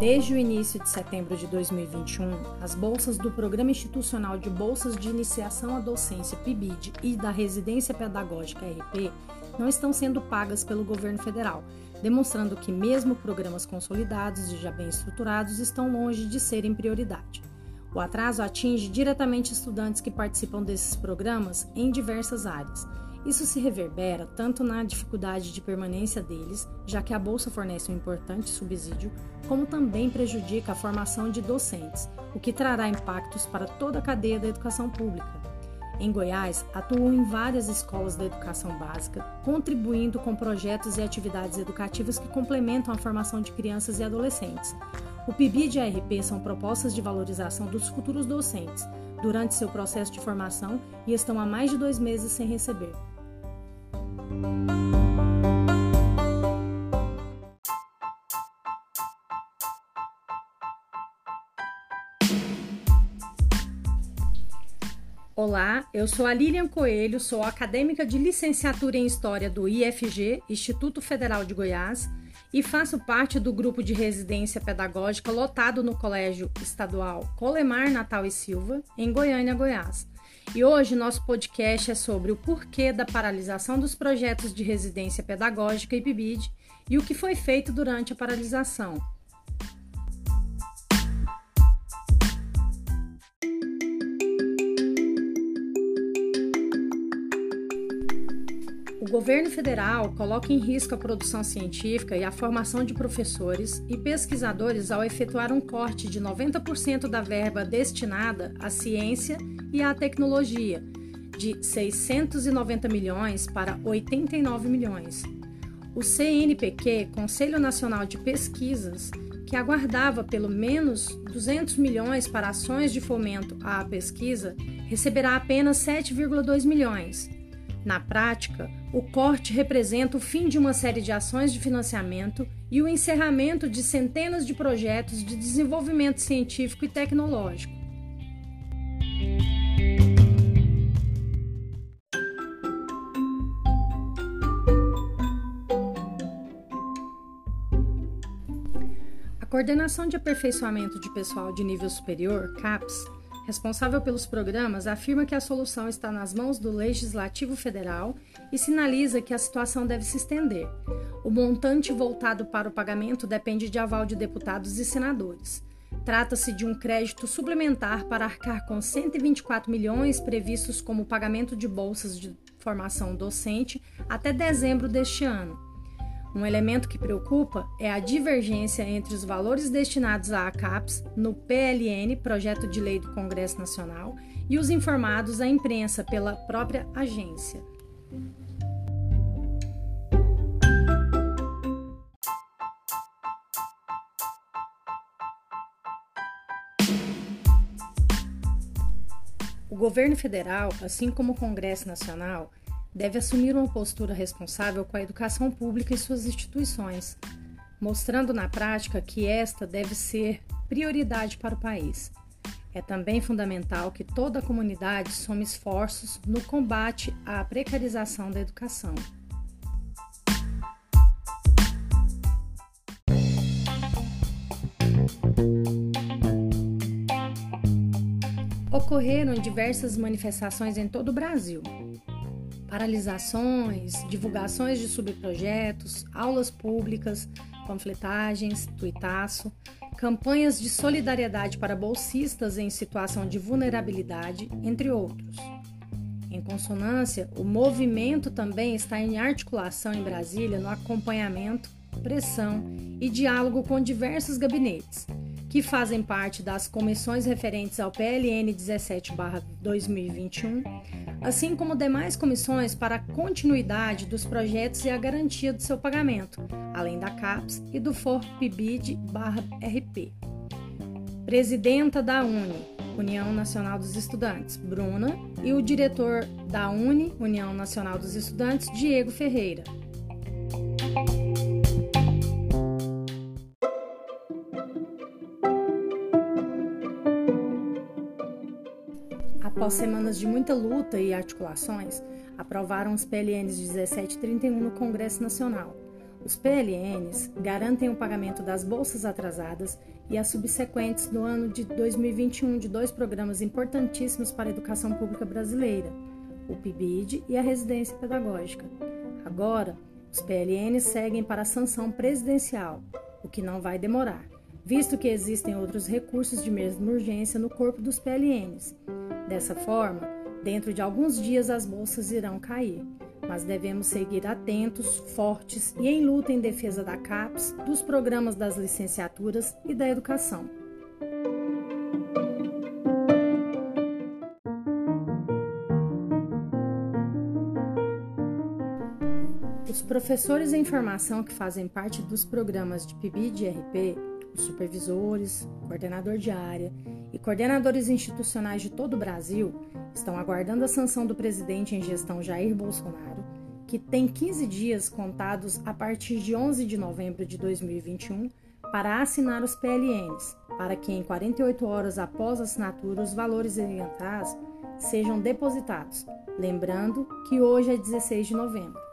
Desde o início de setembro de 2021, as bolsas do Programa Institucional de Bolsas de Iniciação à Docência PIBID e da Residência Pedagógica RP não estão sendo pagas pelo governo federal, demonstrando que mesmo programas consolidados e já bem estruturados estão longe de serem prioridade. O atraso atinge diretamente estudantes que participam desses programas em diversas áreas isso se reverbera tanto na dificuldade de permanência deles, já que a bolsa fornece um importante subsídio, como também prejudica a formação de docentes, o que trará impactos para toda a cadeia da educação pública. Em Goiás, atuam em várias escolas da educação básica, contribuindo com projetos e atividades educativas que complementam a formação de crianças e adolescentes. O PIB e a ARP são propostas de valorização dos futuros docentes durante seu processo de formação e estão há mais de dois meses sem receber. Olá, eu sou a Lilian Coelho, sou acadêmica de licenciatura em História do IFG, Instituto Federal de Goiás, e faço parte do grupo de residência pedagógica lotado no Colégio Estadual Colemar Natal e Silva, em Goiânia, Goiás. E hoje nosso podcast é sobre o porquê da paralisação dos projetos de residência pedagógica e PIBID e o que foi feito durante a paralisação. Governo federal coloca em risco a produção científica e a formação de professores e pesquisadores ao efetuar um corte de 90% da verba destinada à ciência e à tecnologia, de 690 milhões para 89 milhões. O CNPq, Conselho Nacional de Pesquisas, que aguardava pelo menos 200 milhões para ações de fomento à pesquisa, receberá apenas 7,2 milhões. Na prática, o corte representa o fim de uma série de ações de financiamento e o encerramento de centenas de projetos de desenvolvimento científico e tecnológico. A Coordenação de Aperfeiçoamento de Pessoal de Nível Superior, CAPES, responsável pelos programas, afirma que a solução está nas mãos do Legislativo Federal e sinaliza que a situação deve se estender. O montante voltado para o pagamento depende de aval de deputados e senadores. Trata-se de um crédito suplementar para arcar com 124 milhões previstos como pagamento de bolsas de formação docente até dezembro deste ano. Um elemento que preocupa é a divergência entre os valores destinados à ACAPES no PLN, Projeto de Lei do Congresso Nacional, e os informados à imprensa pela própria agência. O governo federal, assim como o Congresso Nacional, deve assumir uma postura responsável com a educação pública e suas instituições, mostrando na prática que esta deve ser prioridade para o país. É também fundamental que toda a comunidade some esforços no combate à precarização da educação. Ocorreram diversas manifestações em todo o Brasil, paralisações, divulgações de subprojetos, aulas públicas, panfletagens, tuitaço, campanhas de solidariedade para bolsistas em situação de vulnerabilidade, entre outros. Em consonância, o movimento também está em articulação em Brasília no acompanhamento, pressão e diálogo com diversos gabinetes, que fazem parte das comissões referentes ao PLN 17/2021 assim como demais comissões para a continuidade dos projetos e a garantia do seu pagamento, além da CAPES e do FORPBID-RP. Presidenta da UNE, União Nacional dos Estudantes, Bruna, e o diretor da UNE, União Nacional dos Estudantes, Diego Ferreira. Após semanas de muita luta e articulações, aprovaram os PLNs 17 e 31 no Congresso Nacional. Os PLNs garantem o pagamento das bolsas atrasadas e as subsequentes no ano de 2021 de dois programas importantíssimos para a educação pública brasileira, o PIBID e a residência pedagógica. Agora, os PLNs seguem para a sanção presidencial, o que não vai demorar, visto que existem outros recursos de mesma urgência no corpo dos PLNs. Dessa forma, dentro de alguns dias as bolsas irão cair mas devemos seguir atentos, fortes e em luta em defesa da CAPES, dos programas das licenciaturas e da educação. Os professores em formação que fazem parte dos programas de PIBID e RP, os supervisores, coordenador de área e coordenadores institucionais de todo o Brasil estão aguardando a sanção do presidente em gestão Jair Bolsonaro, que tem 15 dias contados a partir de 11 de novembro de 2021 para assinar os PLNs, para que em 48 horas após a assinatura os valores atraso sejam depositados. Lembrando que hoje é 16 de novembro.